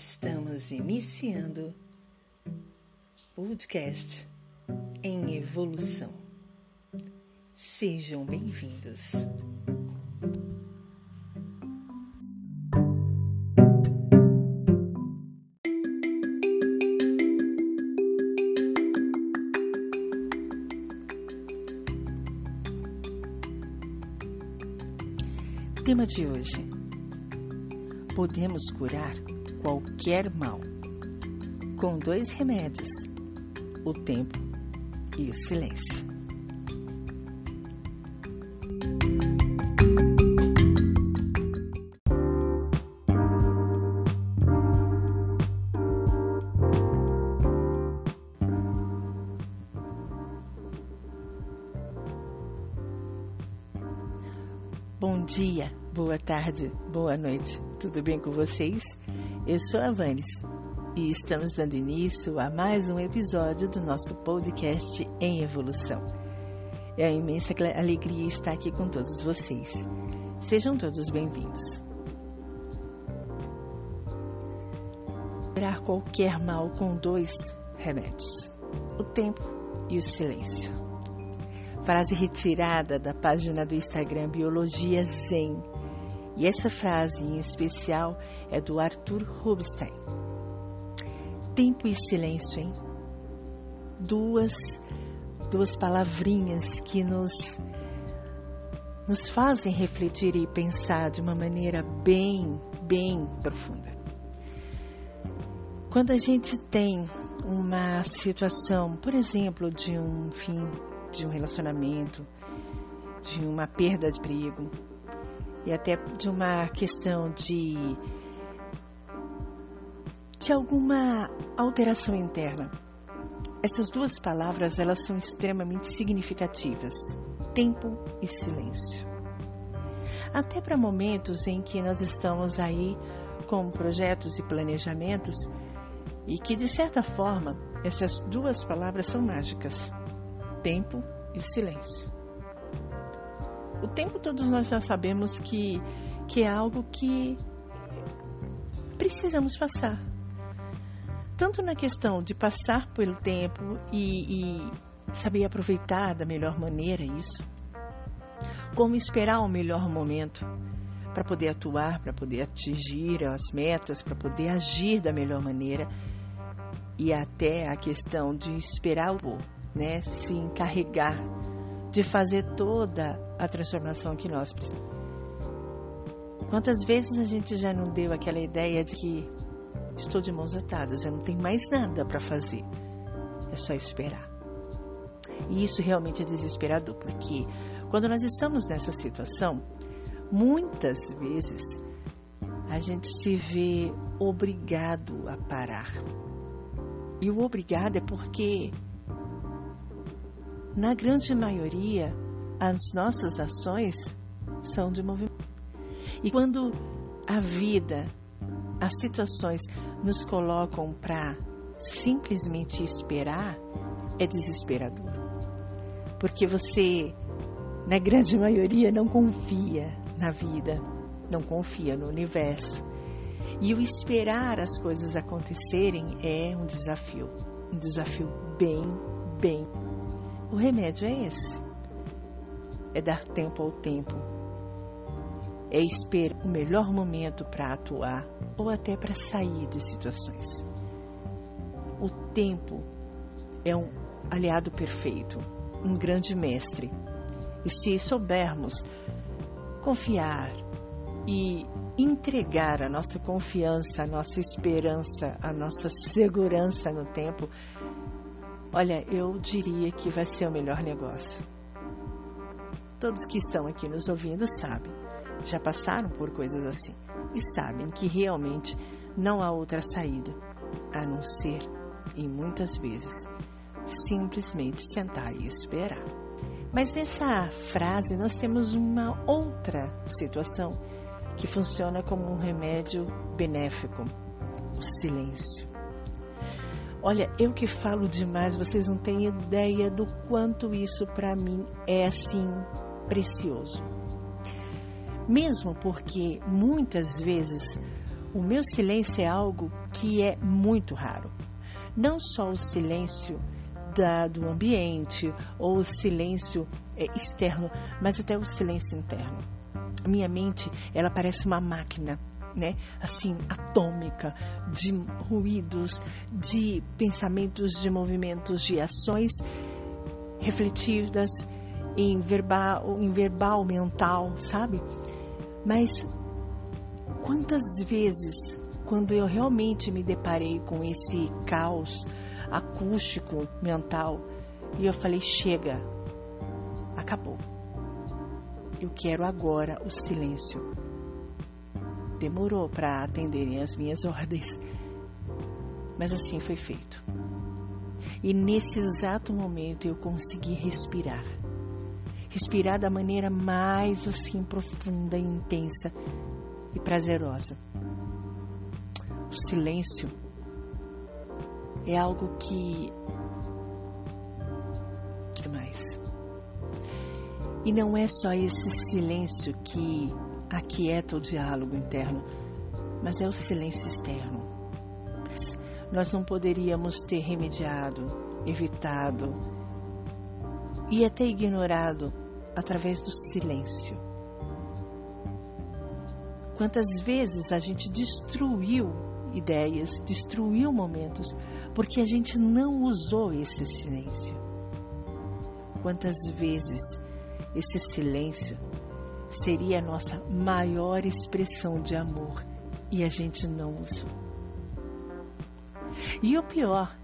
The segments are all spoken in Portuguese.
Estamos iniciando podcast em evolução. Sejam bem-vindos. Tema de hoje: Podemos curar qualquer mal com dois remédios: o tempo e o silêncio. Bom dia, boa tarde, boa noite. Tudo bem com vocês? Eu sou a Vanes e estamos dando início a mais um episódio do nosso podcast em evolução. É uma imensa alegria estar aqui com todos vocês. Sejam todos bem-vindos. Curar qualquer mal com dois remédios: o tempo e o silêncio frase retirada da página do Instagram Biologia Zen. E essa frase em especial é do Arthur Rubinstein. Tempo e silêncio, hein? Duas, duas palavrinhas que nos, nos fazem refletir e pensar de uma maneira bem, bem profunda. Quando a gente tem uma situação, por exemplo, de um fim de um relacionamento, de uma perda de emprego e até de uma questão de de alguma alteração interna. Essas duas palavras elas são extremamente significativas: tempo e silêncio. Até para momentos em que nós estamos aí com projetos e planejamentos e que de certa forma essas duas palavras são mágicas tempo e silêncio. O tempo todos nós já sabemos que, que é algo que precisamos passar. Tanto na questão de passar pelo tempo e, e saber aproveitar da melhor maneira isso, como esperar o melhor momento para poder atuar, para poder atingir as metas, para poder agir da melhor maneira e até a questão de esperar o né, se encarregar de fazer toda a transformação que nós precisamos. Quantas vezes a gente já não deu aquela ideia de que estou de mãos atadas, eu não tenho mais nada para fazer, é só esperar. E isso realmente é desesperador, porque quando nós estamos nessa situação, muitas vezes a gente se vê obrigado a parar. E o obrigado é porque na grande maioria, as nossas ações são de movimento. E quando a vida, as situações nos colocam para simplesmente esperar, é desesperador. Porque você, na grande maioria, não confia na vida, não confia no universo. E o esperar as coisas acontecerem é um desafio, um desafio bem, bem o remédio é esse: é dar tempo ao tempo, é esperar o melhor momento para atuar ou até para sair de situações. O tempo é um aliado perfeito, um grande mestre. E se soubermos confiar e entregar a nossa confiança, a nossa esperança, a nossa segurança no tempo, Olha, eu diria que vai ser o melhor negócio. Todos que estão aqui nos ouvindo sabem, já passaram por coisas assim e sabem que realmente não há outra saída a não ser, e muitas vezes, simplesmente sentar e esperar. Mas nessa frase nós temos uma outra situação que funciona como um remédio benéfico: o silêncio. Olha, eu que falo demais, vocês não têm ideia do quanto isso para mim é assim precioso. Mesmo porque muitas vezes O meu silêncio é algo que é muito raro. Não só o silêncio da, do ambiente ou o silêncio é, externo, mas até o silêncio interno. A minha mente, ela parece uma máquina, né? Assim, atômica, de ruídos, de pensamentos, de movimentos, de ações refletidas em verbal, em verbal mental, sabe? Mas quantas vezes, quando eu realmente me deparei com esse caos acústico mental, e eu falei: chega, acabou. Eu quero agora o silêncio. Demorou para atenderem as minhas ordens, mas assim foi feito. E nesse exato momento eu consegui respirar. Respirar da maneira mais assim profunda intensa e prazerosa. O silêncio é algo que demais. E não é só esse silêncio que aquieta o diálogo interno, mas é o silêncio externo. Nós não poderíamos ter remediado, evitado e até ignorado através do silêncio. Quantas vezes a gente destruiu ideias, destruiu momentos, porque a gente não usou esse silêncio. Quantas vezes esse silêncio seria a nossa maior expressão de amor e a gente não usou. E o pior,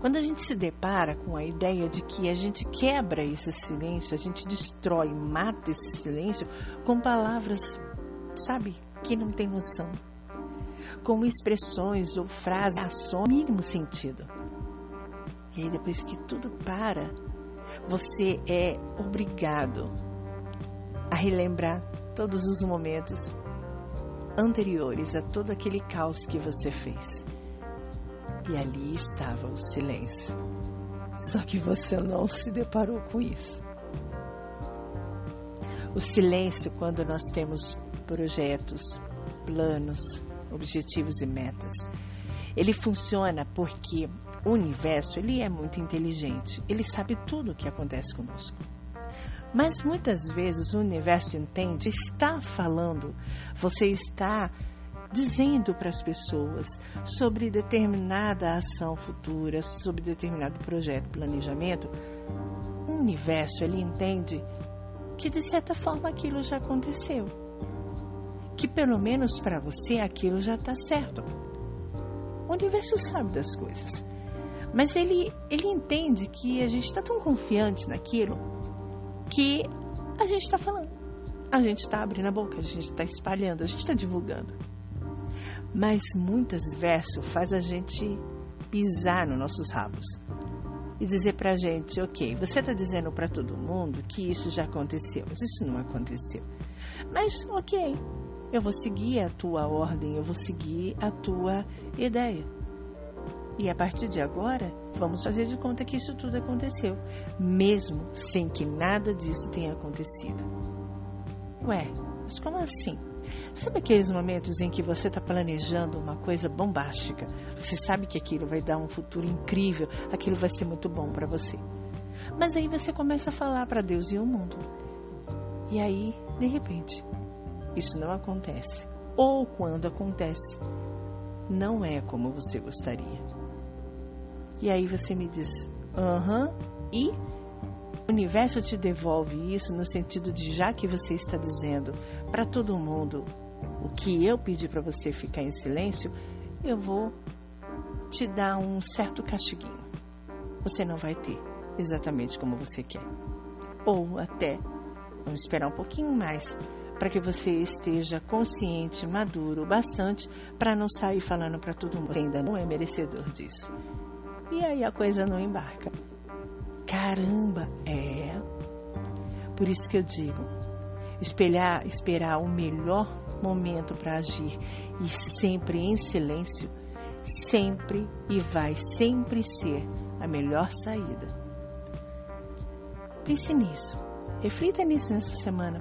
quando a gente se depara com a ideia de que a gente quebra esse silêncio, a gente destrói, mata esse silêncio com palavras, sabe, que não tem noção, com expressões ou frases, ações, mínimo sentido. E aí depois que tudo para, você é obrigado a relembrar todos os momentos anteriores a todo aquele caos que você fez. E ali estava o silêncio. Só que você não se deparou com isso. O silêncio, quando nós temos projetos, planos, objetivos e metas, ele funciona porque o universo ele é muito inteligente, ele sabe tudo o que acontece conosco. Mas muitas vezes o universo entende, está falando, você está dizendo para as pessoas sobre determinada ação futura, sobre determinado projeto, planejamento. O universo ele entende que de certa forma aquilo já aconteceu, que pelo menos para você aquilo já está certo. O universo sabe das coisas. Mas ele, ele entende que a gente está tão confiante naquilo que a gente está falando. A gente está abrindo a boca, a gente está espalhando, a gente está divulgando. Mas muitas vezes faz a gente pisar nos nossos rabos e dizer para a gente, ok, você está dizendo para todo mundo que isso já aconteceu, mas isso não aconteceu. Mas ok, eu vou seguir a tua ordem, eu vou seguir a tua ideia. E a partir de agora, vamos fazer de conta que isso tudo aconteceu, mesmo sem que nada disso tenha acontecido. Ué, mas como assim? Sabe aqueles momentos em que você está planejando uma coisa bombástica? Você sabe que aquilo vai dar um futuro incrível, aquilo vai ser muito bom para você. Mas aí você começa a falar para Deus e o mundo. E aí, de repente, isso não acontece. Ou quando acontece, não é como você gostaria. E aí você me diz, aham, uh -huh, e o universo te devolve isso no sentido de já que você está dizendo para todo mundo o que eu pedi para você ficar em silêncio, eu vou te dar um certo castiguinho. Você não vai ter exatamente como você quer. Ou até, vamos esperar um pouquinho mais para que você esteja consciente, maduro bastante para não sair falando para todo mundo que ainda não é merecedor disso. E aí a coisa não embarca. Caramba, é. Por isso que eu digo, espelhar, esperar o melhor momento para agir e sempre em silêncio, sempre e vai sempre ser a melhor saída. Pense nisso, reflita nisso nessa semana.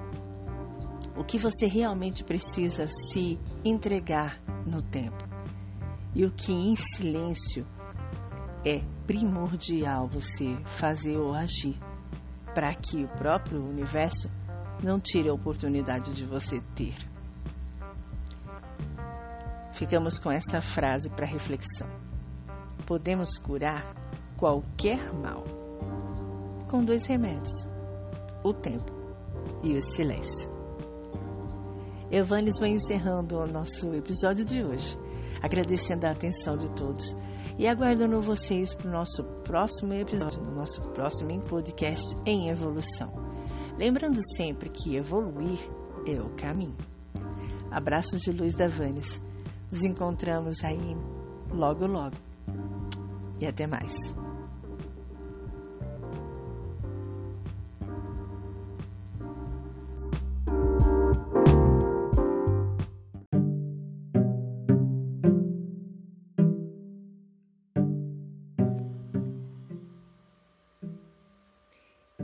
o que você realmente precisa se entregar no tempo e o que em silêncio é primordial você fazer ou agir para que o próprio universo não tire a oportunidade de você ter. Ficamos com essa frase para reflexão. Podemos curar qualquer mal com dois remédios: o tempo e o silêncio. Evanes vai encerrando o nosso episódio de hoje, agradecendo a atenção de todos e aguardando vocês para o nosso próximo episódio, no nosso próximo podcast em evolução. Lembrando sempre que evoluir é o caminho. Abraços de luz da Vanes. Nos encontramos aí logo, logo. E até mais.